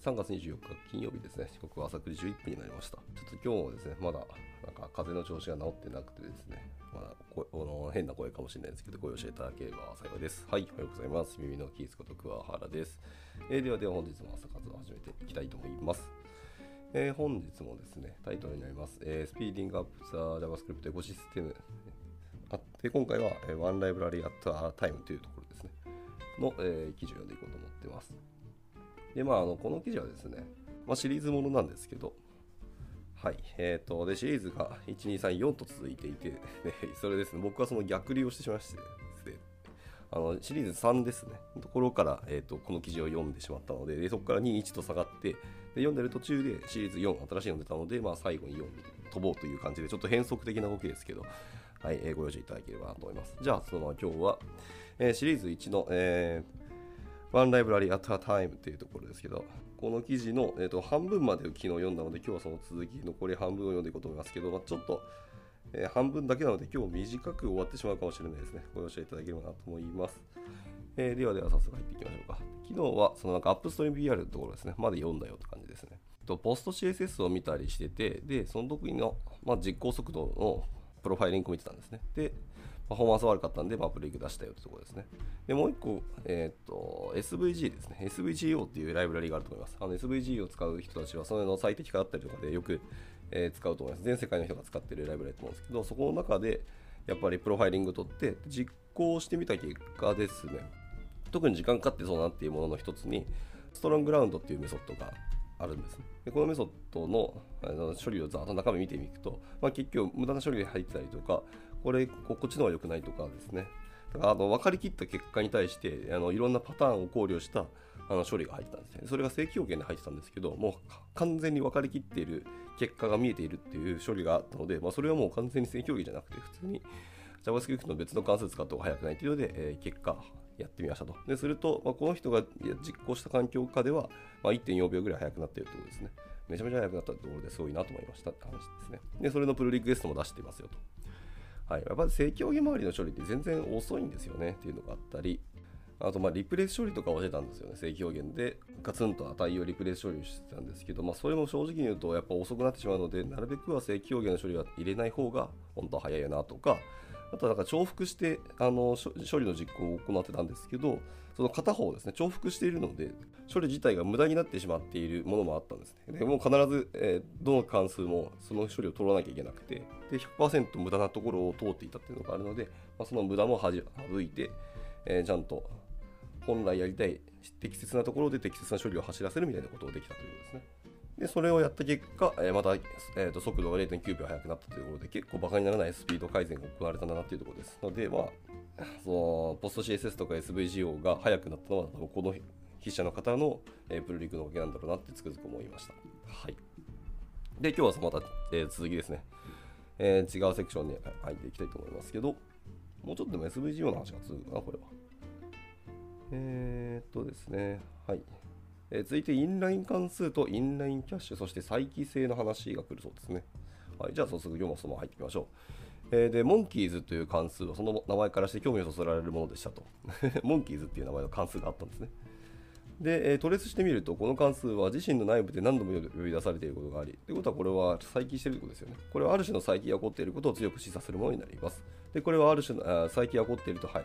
3月24日金曜日ですね、時刻は朝9時11分になりました。ちょっと今日もですね、まだなんか風の調子が治ってなくてですね、まだこの変な声かもしれないですけど、ご容赦いただければ幸いです。はい、おはようございます。耳のキースこと桑原です。えー、ではでは本日も朝活を始めていきたいと思います。えー、本日もですね、タイトルになります、えー、スピーディングアップザ JavaScript エコシステム。あって今回は、えー、One Library at a Time というところですね、の、えー、記事を読んでいこうと思っています。で、まあ、あのこの記事はですね、まあ、シリーズものなんですけど、はい。えっ、ー、と、で、シリーズが1、2、3、4と続いていて、それですね、僕はその逆流をしてしまいまして、あのシリーズ3ですね、ところから、えーと、この記事を読んでしまったので、でそこから2、1と下がって、で読んでる途中でシリーズ4、新しいの出たので、まあ、最後に4に飛ぼうという感じで、ちょっと変則的な動きですけど、はい、えー、ご了承いただければなと思います。じゃあ、そのまま今日は、えー、シリーズ1の、えー One Library at a Time っていうところですけど、この記事の、えーと、半分まで昨日読んだので、今日はその続き、残り半分を読んでいこうと思いますけど、まあ、ちょっと、えー、半分だけなので、今日短く終わってしまうかもしれないですね。ご容赦いただければなと思います。えー、ではでは早速入っていきましょうか。昨日は、そのなんかアップストリーム PR のところですね、まで読んだよって感じですね。とポスト CSS を見たりしてて、で、その時の、まあ、実行速度のプロファイリングを見てたんですね。で、パフォーマンス悪かったんで、まあ、ブレイク出したよってところですね。で、もう一個、えっ、と、SVG ですね。SVGO っていうライブラリがあると思います。あの SVG を使う人たちは、それの最適化だったりとかでよく、えー、使うと思います。全世界の人が使ってるライブラリだと思うんですけど、そこの中で、やっぱりプロファイリング取って、実行してみた結果ですね、特に時間かかってそうなっていうものの一つに、ストロングラウンドっていうメソッドがあるんですね。でこのメソッドのあの処理をざっと中身見てみると、まあ、結局無駄な処理が入ってたりとか、これこっちの方が良くないとかですねだからあの分かりきった結果に対してあのいろんなパターンを考慮したあの処理が入ってたんですねそれが正規表現で入ってたんですけどもう完全に分かりきっている結果が見えているっていう処理があったので、まあ、それはもう完全に正規表現じゃなくて普通に JavaScript の別の関数使った方が早くないというので、えー、結果やってみましたと。ですると、まあ、この人が実行した環境下では、まあ、1.4秒ぐらい速くなっているということですね。めちゃめちゃ速くなったところですごいなと思いましたって話ですね。で、それのプルリクエストも出していますよと。はい、やっぱり正規表現周りの処理って全然遅いんですよね。っていうのがあったり、あとまあリプレイス処理とかをしてたんですよね、正規表現でガツンと値をリプレイス処理してたんですけど、まあ、それも正直に言うとやっぱ遅くなってしまうので、なるべくは正規表現の処理は入れない方が本当は早いよなとか、あとはなんか重複してあの処理の実行を行ってたんですけど、その片方ですね、重複しているので、処理自体が無駄になってしまっているものもあったんですね。でもう必ず、えー、どの関数もその処理を取らなきゃいけなくて、で100%無駄なところを通っていたっていうのがあるので、まあ、その無駄も省いて、えー、ちゃんと本来やりたい適切なところで適切な処理を走らせるみたいなことができたということですね。で、それをやった結果、えー、また、えーと、速度が0.9秒速くなったというところで、結構バカにならないスピード改善が行われたんだなというところです。ので、まあ、そのポスト CSS とか SVGO が速くなったのは、この筆者の方の、えー、プルリクのおかげなんだろうなってつくづく思いました。はい。で、今日はまた、えー、続きですね、えー、違うセクションに入っていきたいと思いますけど、もうちょっとでも SVGO の話が続くかな、これは。えー、っとですね、はい。え、続いてインライン関数とインラインキャッシュ、そして再帰性の話が来るそうですね。はい、じゃあ早速今日もそのまま入っていきましょう。え、で、モンキーズという関数はその名前からして興味をそそられるものでしたと。モンキーズっていう名前の関数があったんですね。で、えー、トレースしてみると、この関数は自身の内部で何度も呼び出されていることがあり、ということはこれは再起しているということですよね。これはある種の再起が起こっていることを強く示唆するものになります。で、これはある種の再起が起こっていると、はい、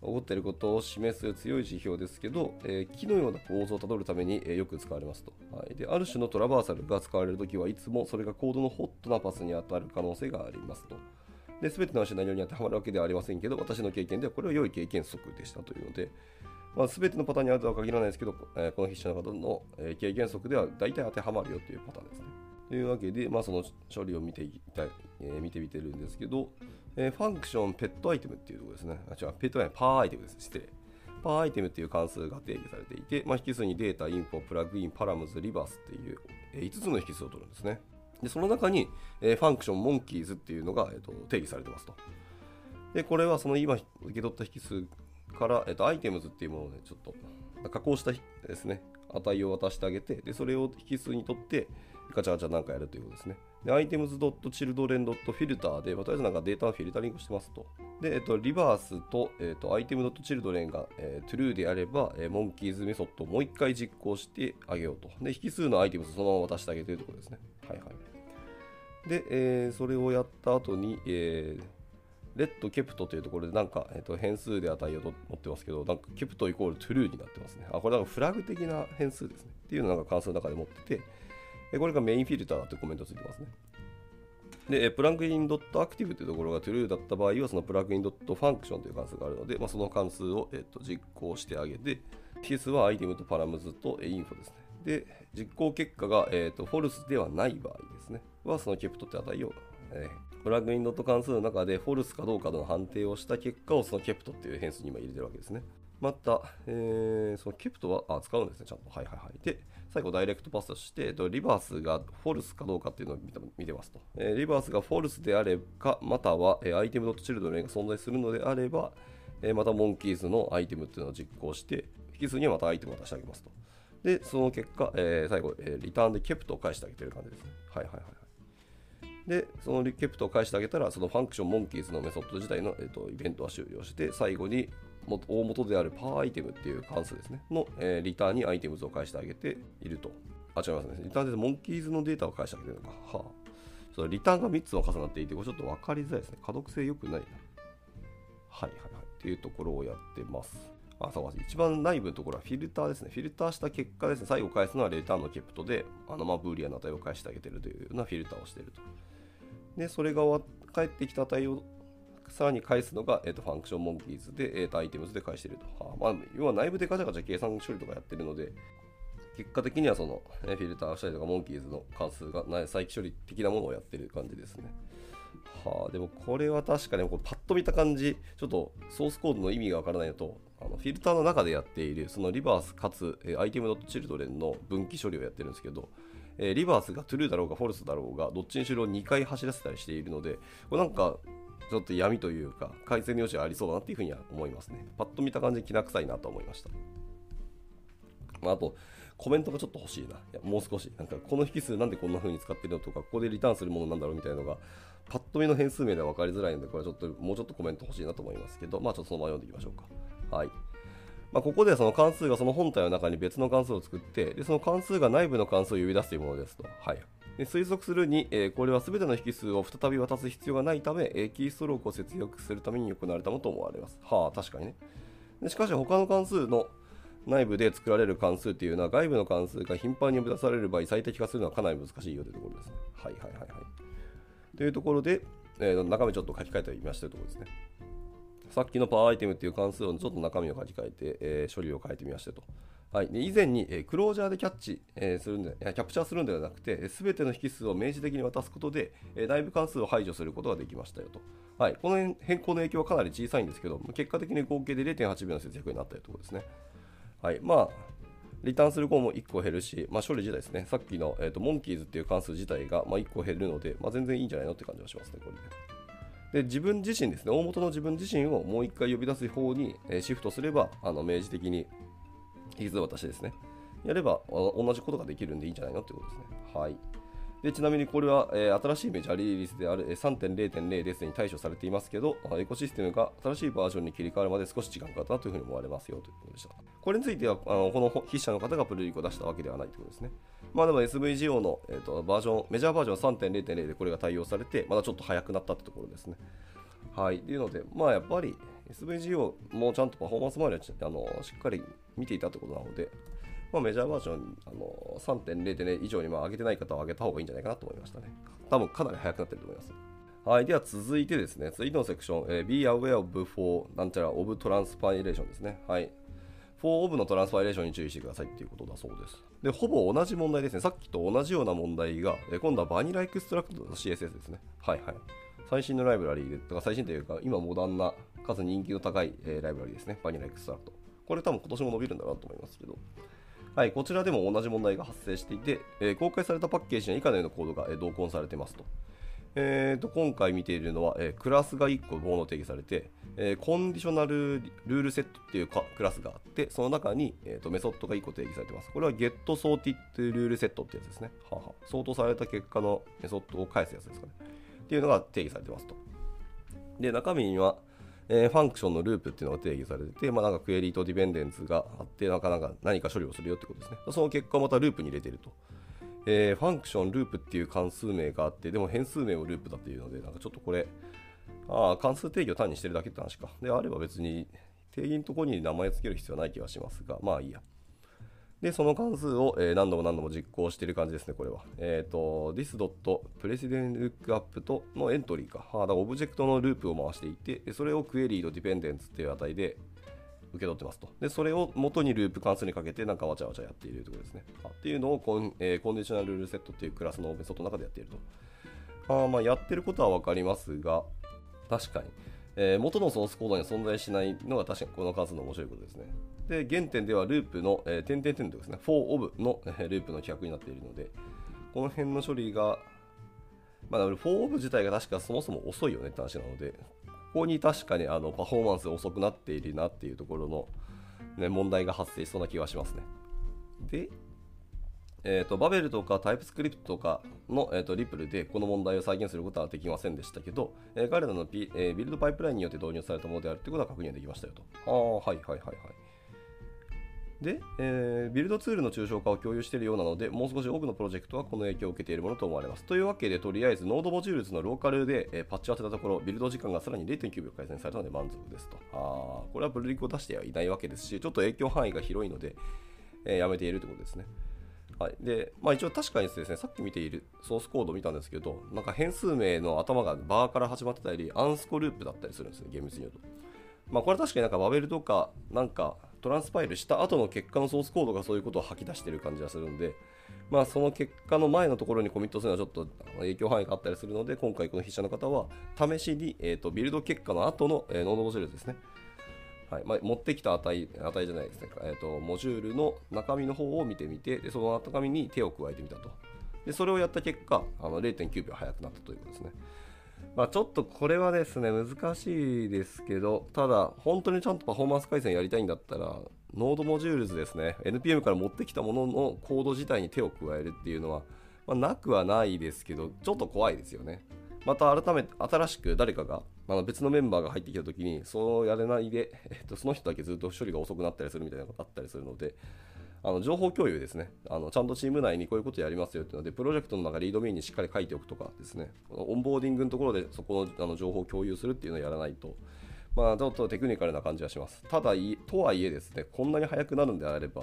起こっていることを示す強い指標ですけど、えー、木のような構造をたどるために、えー、よく使われますと、はい、で。ある種のトラバーサルが使われるときはいつもそれがコードのホットなパスに当たる可能性がありますと。で、全てのシナリオに当てはまるわけではありませんけど、私の経験ではこれは良い経験則でしたというので、まあ、全てのパターンにあるとは限らないですけど、えー、この筆者の方の、え経験則では大体当てはまるよというパターンですね。というわけで、まあ、その処理を見ていきたい、えー、見てみてるんですけど、えー、 function pet item っていうところですね。あ、違う、 pet item、perItem です。失礼。 perItem っていう関数が定義されていて、まあ、引数に data、info、plugin、params、reverse っていう、えー、5つの引数を取るんですね。で、その中に、えー、 function monkeys っていうのが、えーと、定義されてますと。で、これはその今受け取った引数から、えーと、 items っていうものをね、ちょっと加工したですね、値を渡してあげて、で、それを引数にとって、ガチャガチャなんかやるということですね。で、items.children.filter で、まあ、とりあえずなんかデータのフィルタリングしてますと。で、えっと、 reverse と、えっと、item.children が、えー、true であれば、えー、 monkeys メソッドをもう一回実行してあげようと。で、引数の item そのまま渡してあげるというところですね。はいはい。で、えー、それをやった後に、えー、レッドケプトというところでなんか、えー、と変数で値を持ってますけど、なんかケプトイコール true になってますね。あ、これなんかフラグ的な変数ですね。っていうのをなんか関数の中で持ってて、これがメインフィルターだというコメントついてますね。で、プラグイン .active というところが true だった場合は、そのプラグイン .function という関数があるので、まあ、その関数を、えー、と実行してあげて、ケースはアイテムとパラムズとインフォですね。で、実行結果が、えーと、フォルスではない場合ですね。は、そのケプトって値を、えー、プラグインドット関数の中でフォルスかどうかの判定をした結果をそのケプトっていう変数に今入れてるわけですね。また、えー、そのケプトはあ使うんですね、ちゃんと。はいはいはい。で、最後ダイレクトパスして、リバースがフォルスかどうかっていうのを見てますと。え、リバースがフォルスであれば、または、え、アイテムドットチルドレンが存在するのであれば、え、またモンキーズのアイテムっていうのを実行して、引数にはまた item を出してあげますと。で、その結果、え、最後、え、リターンで kept を返してあげてる感じですね。はいはいはい。で、その kept を返してあげたら、その function monkeys のメソッド自体の、えーと、イベントは終了して、最後に大元である perItem っていう関数ですね、の、えー、リターンに items を返してあげていると。あ、違いますね。リターンで monkeys のデータを返してあげてるのか。はあ。そリターンが3つも重なっていて、これちょっと分かりづらいですね。可読性良くないな。はいはいはい。っていうところをやってます。あ、そう一番内部のところはフィルターですね。フィルターした結果ですね、最後返すのはレターンの kept で、あのまあブーリアンの値を返してあげてるというようなフィルターをしていると。で、それが返ってきた値をさらに返すのが、えーと、 function monkeys で、えーと、 items で返していると。まあ、要は内部でガチャガチャ計算処理とかやってるので、結果的にはその、ね、フィルターしたりとか、 monkeys の関数が再帰処理的なものをやってる感じですね。はあ、でもこれは確かにこうパッと見た感じ、ちょっとソースコードの意味がわからないのと、あのフィルターの中でやっているそのリバースかつ、えー、アイテム .children の分岐処理をやってるんですけど、えー、リバースが true だろうが false だろうがどっちにしろ2回走らせたりしているのでこれなんかちょっと闇というか改善の余地がありそうだなっていうふうには思いますねパッと見た感じきな臭いなと思いました、まあ、あとコメントがちょっと欲しいな。いやもう少し。なんか、この引数なんでこんな風に使ってるのとか、ここでリターンするものなんだろうみたいなのが、パッと見の変数名では分かりづらいので、これはちょっと、もうちょっとコメント欲しいなと思いますけど、まあちょっとそのまま読んでいきましょうか。はい。まあ、ここでその関数がその本体の中に別の関数を作って、でその関数が内部の関数を呼び出すというものですと。はい。推測するに、えー、これは全ての引数を再び渡す必要がないため、えー、キーストロークを節約するために行われたものと思われます。はあ、確かにね。でしかし、他の関数の内部で作られる関数っていうのは、外部の関数が頻繁に呼び出される場合、最適化するのはかなり難しいよというところですね。はいはいはいはい。というところで、えー、中身ちょっと書き換えてみましたというところですね。さっきのパワーアイテムっていう関数をちょっと中身を書き換えて、えー、処理を変えてみましたと。はい、で以前に、え、クロージャーでキャッチ、え、するんでキャプチャーするんではなくて、すべての引数を明示的に渡すことで、えー、内部関数を排除することができましたよと。はい、この変更の影響はかなり小さいんですけど、結果的に合計で0.8秒の節約になったというところですね。はい、まあ、リターンする項も1個減るし、まあ、処理自体ですね、さっきの、えーと、モンキーズっていう関数自体が、まあ、1個減るので、まあ、全然いいんじゃないのって感じはしますね、これで。で自分自身ですね、大元の自分自身をもう一回呼び出す方に、えシフトすれば、あの明示的に引数渡しですね、やれば同じことができるんでいいんじゃないのってことですね。はい。でちなみにこれは、えー、新しいメジャーリリースである3.0.0ですに対処されていますけど、エコシステムが新しいバージョンに切り替わるまで少し時間かかったというふうに思われますよということでした。これについては、あのこの筆者の方がプルリクを出したわけではないということですね。まあでも SVGO の、えーと、バージョン、メジャーバージョン3.0.0でこれが対応されて、まだちょっと早くなったってところですね。はい。というので、まあやっぱり SVGO もちゃんとパフォーマンス周りはあのしっかり見ていたということなので、まあ、メジャーバージョンあの3.0.0以上にまあ上げてない方は上げた方がいいんじゃないかなと思いましたね。多分かなり早くなってると思います。はい。では続いてですね、続いてのセクション、えー、 Beware of for なんちゃら of transpilation ですね。はい。for of の transpilation に注意してくださいっていうことだそうです。で、ほぼ同じ問題ですね。さっきと同じような問題が、え今度は vanilla-extract の CSS ですね。はいはい。最新のライブラリーで、とか最新というか、今モダンな、かつ人気の高い、えー、ライブラリですね。 vanilla-extract。これ多分今年も伸びるんだなと思いますけど。はい、こちらでも同じ問題が発生していて、えー、公開されたパッケージには以下のようなコードが、えー、同梱されてますと。えー、と今回見ているのは、えークラスが1個ボーノ定義されて、えー conditional ruleset っていうかクラスがあって、その中に、えー、とメソッドが1個定義されてます。これは Get Sorted ルールセットってやつですね。ははソートされた結果のメソッドを返すやつですかね。っていうのが定義されてますと。で、中身には、えー function のループっていうのが定義されてて、まあ、なんかクエリと dependents があって、なかなか何か処理をするよってことですね。その結果またループに入れてると。えー function loop っていう関数名があって、でも変数名もループだっていうので、なんかちょっとこれ、ああ、関数定義を単にしてるだけって話か。であれば別に定義のところに名前付ける必要はない気がしますが、まあいいや。で、その関数を、え何度も何度も実行している感じですね、これは。えっ、と、 this.precedenceLookup とのエントリーか。あだからオブジェクトのループを回していて、それをクエリーと dependents っていう値で受け取ってますと。で、それを元にループ関数にかけて、なんかわちゃわちゃやっているということですね。あっていうのをコン,、えーコンディショナルルールセットっていうクラスのメソッドの中でやっていると。あまあ、やってることはわかりますが、確かに、えー元のソースコードには存在しないのが確かにこの数の面白いことですね。で、原点ではループの、えー、点々点とですね、for of の、えーループの規約になっているので、この辺の処理が、まあ、for of 自体が確かそもそも遅いよねって話なので、ここに確かにあのパフォーマンスが遅くなっているなっていうところの、ね、問題が発生しそうな気がしますね。で、えー、とバベルとか TypeScript とかの、えー、と REPL でこの問題を再現することはできませんでしたけど、えー彼らの、P えービルドパイプラインによって導入されたものであるということは確認できましたよと。ああ、はいはいはいはい。で、えービルドツールの抽象化を共有しているようなので、もう少し多くのプロジェクトはこの影響を受けているものと思われます。というわけで、とりあえず、 node modules のローカルで、えーパッチを当てたところ、ビルド時間がさらに0.9秒改善されたので満足ですと。あーこれはプルリクを出してはいないわけですし、ちょっと影響範囲が広いので、えーやめているということですね。はい、で、まあ、一応確かにですね、さっき見ているソースコードを見たんですけど、なんか変数名の頭がバーから始まってたり、アンスコループだったりするんですね、厳密に言うと。まあ、これは確かになんかバベルとか、なんかトランスパイルした後の結果のソースコードがそういうことを吐き出してる感じがするんで、まあ、その結果の前のところにコミットするのはちょっと影響範囲があったりするので、今回この筆者の方は、試しに、えー、とビルド結果の後の、えーノードモジュールですね。はいまあ、持ってきた値値じゃないですね、えーと、モジュールの中身の方を見てみてで、その中身に手を加えてみたと。でそれをやった結果、あの0.9秒早くなったということですね。まあ、ちょっとこれはですね、難しいですけど、ただ、本当にちゃんとパフォーマンス改善やりたいんだったら、 node modules ですね、NPM から持ってきたもののコード自体に手を加えるっていうのは、まあ、なくはないですけど、ちょっと怖いですよね。また改めて新しく誰かがあ別のメンバーが入ってきたときにそうやれないで、えっと、その人だけずっと処理が遅くなったりするみたいなのがあったりするのであの情報共有ですね。あのちゃんとチーム内にこういうことやりますよっていうのでプロジェクトの中リードメインにしっかり書いておくとかですね。オンボーディングのところでそこのあの情報を共有するっていうのをやらないと。まあちょっとテクニカルな感じがします。ただとはいえですねこんなに早くなるんであれば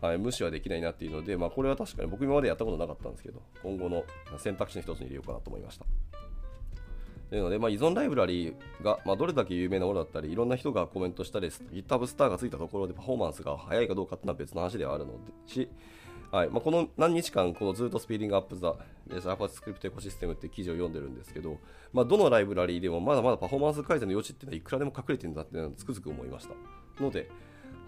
はい、無視はできないなっていうので、まあ、これは確かに僕今までやったことなかったんですけど、今後の選択肢の一つに入れようかなと思いました。というので、まあ、依存ライブラリーが、まあ、どれだけ有名なものだったり、いろんな人がコメントしたり、GitHub スターがついたところでパフォーマンスが速いかどうかっていうのは別の話ではあるのでし、はいまあ、この何日間、このずっとスピーディングアップザ、JavaScript エコシステムっていう記事を読んでるんですけど、まあ、どのライブラリーでもまだまだパフォーマンス改善の余地っていうのはいくらでも隠れてるんだっていうのはつくづく思いました。ので、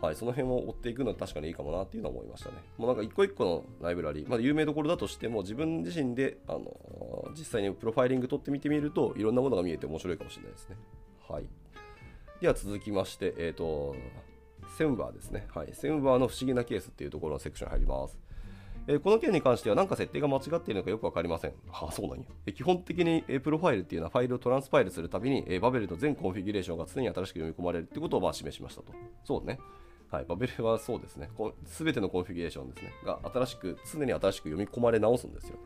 はい、その辺を追っていくのは確かにいいかもなっていうのは思いましたね。もうなんか一個一個のライブラリー、まあ、有名どころだとしても自分自身で、あの実際にプロファイリング取ってみてみるといろんなものが見えて面白いかもしれないですね。はい。では続きまして、えっ、と、 semver ですね。はい。 semver の不思議なケースっていうところのセクションに入ります。えーこの件に関しては何か設定が間違っているのかよくわかりません。はあ、そうなんや。え基本的に、えプロファイルっていうのはファイルをトランスパイルするたびに、えバベルの全コンフィギュレーションが常に新しく読み込まれるってことをまあ示しましたと。そうね。はい、バベルはそうですね。すべてのコンフィギュレーションですね。が新しく、常に新しく読み込まれ直すんですよ。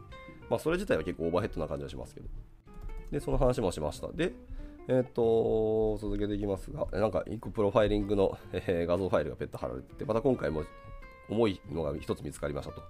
まあ、それ自体は結構オーバーヘッドな感じはしますけど。で、その話もしました。で、えっ、と、続けていきますが、なんか、一個プロファイリングの、えー画像ファイルがペット貼られてて、また今回も重いのが一つ見つかりましたと。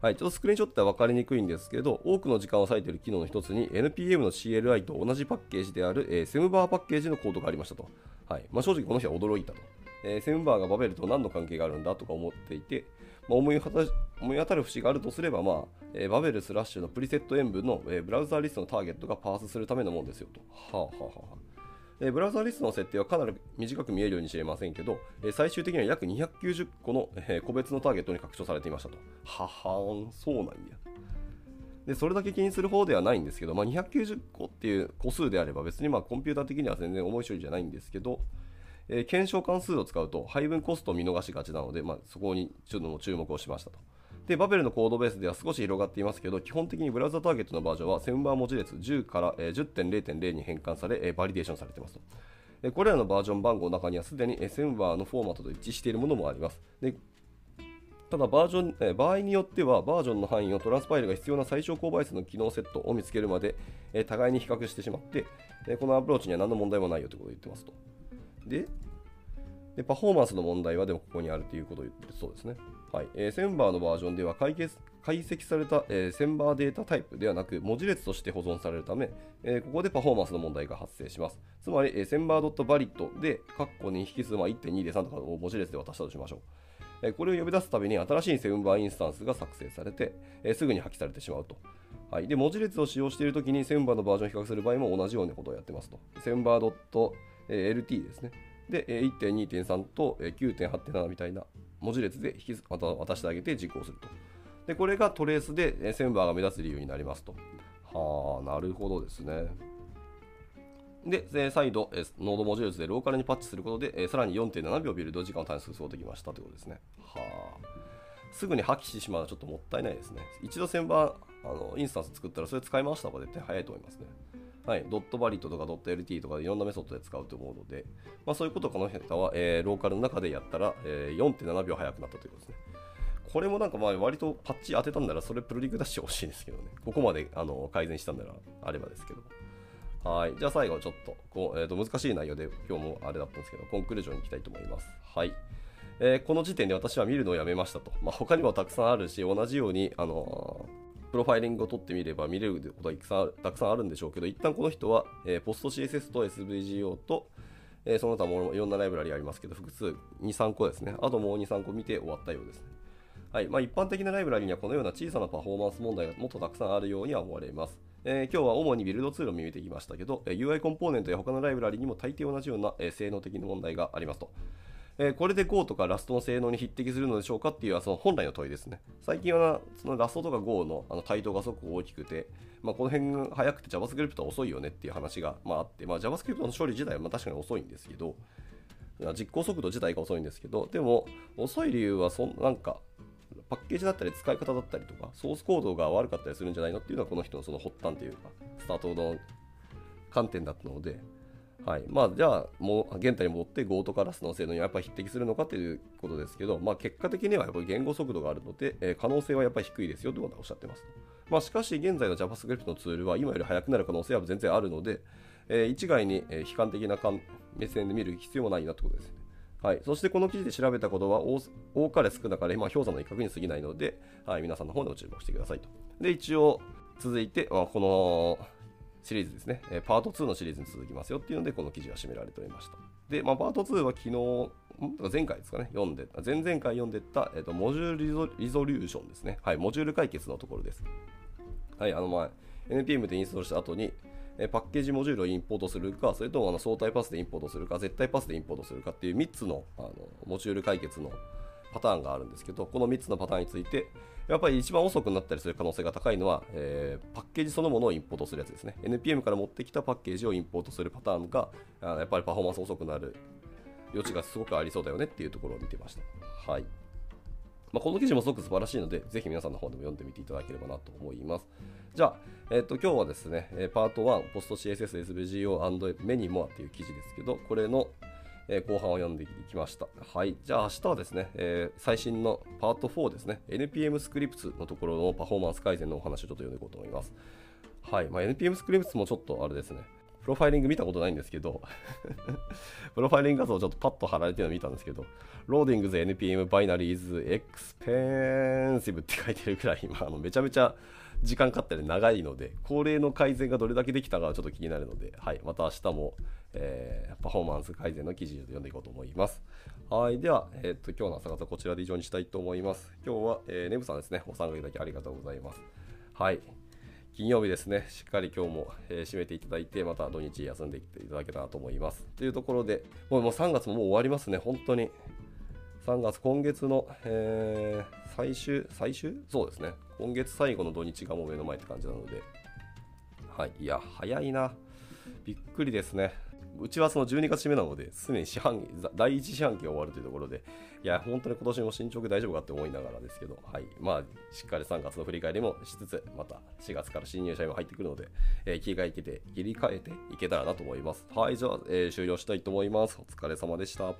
はい、ちょっとスクリーンショットでは分かりにくいんですけど、多くの時間を割いている機能の一つに NPM の CLI と同じパッケージである、えー、セムバーパッケージのコードがありましたと。はいまあ、正直この人は驚いたと。えーセムバーがバベルと何の関係があるんだとか思っていて、まあ、思い当たる節があるとすれば、まあえーバベルスラッシュのプリセット演文の、えーブラウザーリストのターゲットがパースするためのものですよと。はあははあえー browserslist の設定はかなり短く見えるかもしれませんけど、えー最終的には約290個の、えー個別のターゲットに拡張されていましたと。ははん、そうなんや。でそれだけ気にする方ではないんですけど、まあ、290個っていう個数であれば別にまあコンピューター的には全然重い処理じゃないんですけど、えー、検証関数を使うと配分コストを見逃しがちなので、まあ、そこにちょっと注目をしましたと。で、バベルのコードベースでは少し広がっていますけど、基本的にブラウザターゲットのバージョンは1000バー文字列10から、10.0.0に変換され、バリデーションされていますと。これらのバージョン番号の中にはすでに1000バーのフォーマットと一致しているものもあります。でただバージョン、場合によってはバージョンの範囲をトランスパイルが必要な最小公倍数の機能セットを見つけるまで、互いに比較してしまって、このアプローチには何の問題もないよということを言ってますと。で、でパフォーマンスの問題はでもここにあるということを言ってそうですね。はい。えー、センバーのバージョンでは解決解析された、えー、センバーデータタイプではなく文字列として保存されるため、えー、ここでパフォーマンスの問題が発生します。つまり、えー、センバー .valid で、括弧に引数、まあ、1.2で3とかを文字列で渡したとしましょう。これを呼び出すたびに新しいセンバーインスタンスが作成されて、すぐに破棄されてしまうと。はい、で文字列を使用しているときにセンバーのバージョンを比較する場合も同じようなことをやってますと。センバー .lt ですね。で、1.2.3と9.8.7みたいな文字列で引きまた渡してあげて実行すると。で、これがトレースでセンバーが目立つ理由になりますと。はあ、なるほどですね。で、再度、ノード文字列でローカルにパッチすることで、さらに4.7秒ビルド時間を短縮することができましたということですね。はあ。すぐに破棄してしまうのはちょっともったいないですね。一度1000番あのインスタンス作ったらそれ使い回した方が絶対早いと思いますね。はい、ドットバリットとかドット LT とかいろんなメソッドで使うと思うので、まあ、そういうことをこの人は、えー、ローカルの中でやったら、えー、4.7秒早くなったということですね。これもなんかまあ割とパッチ当てたんならそれプルリク出してほしいんですけどね。ここまであの改善したんならあればですけど。はい。じゃあ最後ちょっとこう、えー、と難しい内容で今日もあれだったんですけど、コンクルージョンに行きたいと思います。はい。えー、この時点で私は見るのをやめましたと。まあ、他にもたくさんあるし、同じように、あのー、プロファイリングを取ってみれば見れることはたくさんあるんでしょうけど、一旦この人は、えー、ポスト CSS と SVGO と、えー、その他もいろんなライブラリありますけど、複数2、3個ですね。あともう2、3個見て終わったようですね。はいまあ、一般的なライブラリにはこのような小さなパフォーマンス問題がもっとたくさんあるようには思われます。えー、今日は主にビルドツールを見てきましたけど、UI コンポーネントや他のライブラリにも大抵同じような、え性能的な問題がありますと。えー、これで Go とか Rust の性能に匹敵するのでしょうかっていうのはその本来の問いですね。最近はその Rust とか Go のあの対等がすごく大きくて、まあ、この辺が速くて JavaScript は遅いよねっていう話が、まあ、あって、まあ、JavaScript の処理自体はま確かに遅いんですけど、実行速度自体が遅いんですけど、でも遅い理由はそんなんかパッケージだったり使い方だったりとか、ソースコードが悪かったりするんじゃないのっていうのはこの人のその発端というか、スタートの観点だったので、はい。まあ、じゃあ、もう、現代に戻って Go とか Rust の性能にやっぱり匹敵するのかということですけど、まあ、結果的にはやっぱり言語速度があるので、えー、可能性はやっぱり低いですよということはおっしゃってます。まあ、しかし、現在の JavaScript のツールは今より速くなる可能性は全然あるので、えー、一概に、悲観的な目線で見る必要もないなってことです。はい、そしてこの記事で調べたことは多かれ少なかれ、まあ、氷山の一角に過ぎないので、はい、皆さんの方でも注目してくださいと。で、一応、続いて、あ、このシリーズですね、えパート2のシリーズに続きますよっていうので、この記事は締められておりました。で、まあ、パート2は昨日、前回ですかね、読んで、前々回読んでた、えっと、モジュールリゾリューションですね。はい、モジュール解決のところです。はい、あの、まあ、NPM でインストールした後に、えパッケージモジュールをインポートするか、それともあの相対パスでインポートするか、絶対パスでインポートするかっていう3つのあのモジュール解決のパターンがあるんですけど、この3つのパターンについて、やっぱり一番遅くなったりする可能性が高いのは、えー、パッケージそのものをインポートするやつですね。NPM から持ってきたパッケージをインポートするパターンが、やっぱりパフォーマンス遅くなる余地がすごくありそうだよねっていうところを見てました。はい。まあ、この記事もすごく素晴らしいので、ぜひ皆さんの方でも読んでみていただければなと思います。じゃあ、えっ、と、今日はですね、パート1、ポスト CSS、SVGO& メニモアっていう記事ですけど、これの、え後半を読んでいきました。はい。じゃあ明日はですね、えー、最新のパート4ですね、NPM スクリプツのところのパフォーマンス改善のお話をちょっと読んでいこうと思います。はい。まあ、NPM スクリプツもちょっとあれですね、プロファイリング見たことないんですけど プロファイリング画像をちょっとパッと貼られてるの見たんですけど、Loadings NPM binaries expensive って書いてるくらい、まあ、のめちゃめちゃ時間かかったり長いので、これの改善がどれだけできたかはちょっと気になるので、はい、また明日も、えー、パフォーマンス改善の記事を読んでいこうと思います。はい、では、えー、っと今日の朝活こちらで以上にしたいと思います。今日は、えー、ネブさんですね、ご参加いただきありがとうございます。はい。金曜日ですね、しっかり今日も、えー、締めていただいて、また土日休んでいっていただけたらと思います。というところで、もうもう3月ももう終わりますね、本当に。3月、今月の、えー、最終、最終？そうですね。今月最後の土日がもう目の前って感じなので、はい、いや、早いな。びっくりですね。うちはその12月締めなので、すでに四半第一四半期が終わるというところで、いや、本当に今年も進捗大丈夫かって思いながらですけど、はい、まあ、しっかり3月の振り返りもしつつ、また4月から新入社員も入ってくるので、えー、切り替えて、切り替えていけたらなと思います。はい、じゃあ、えー、終了したいと思います。お疲れ様でした。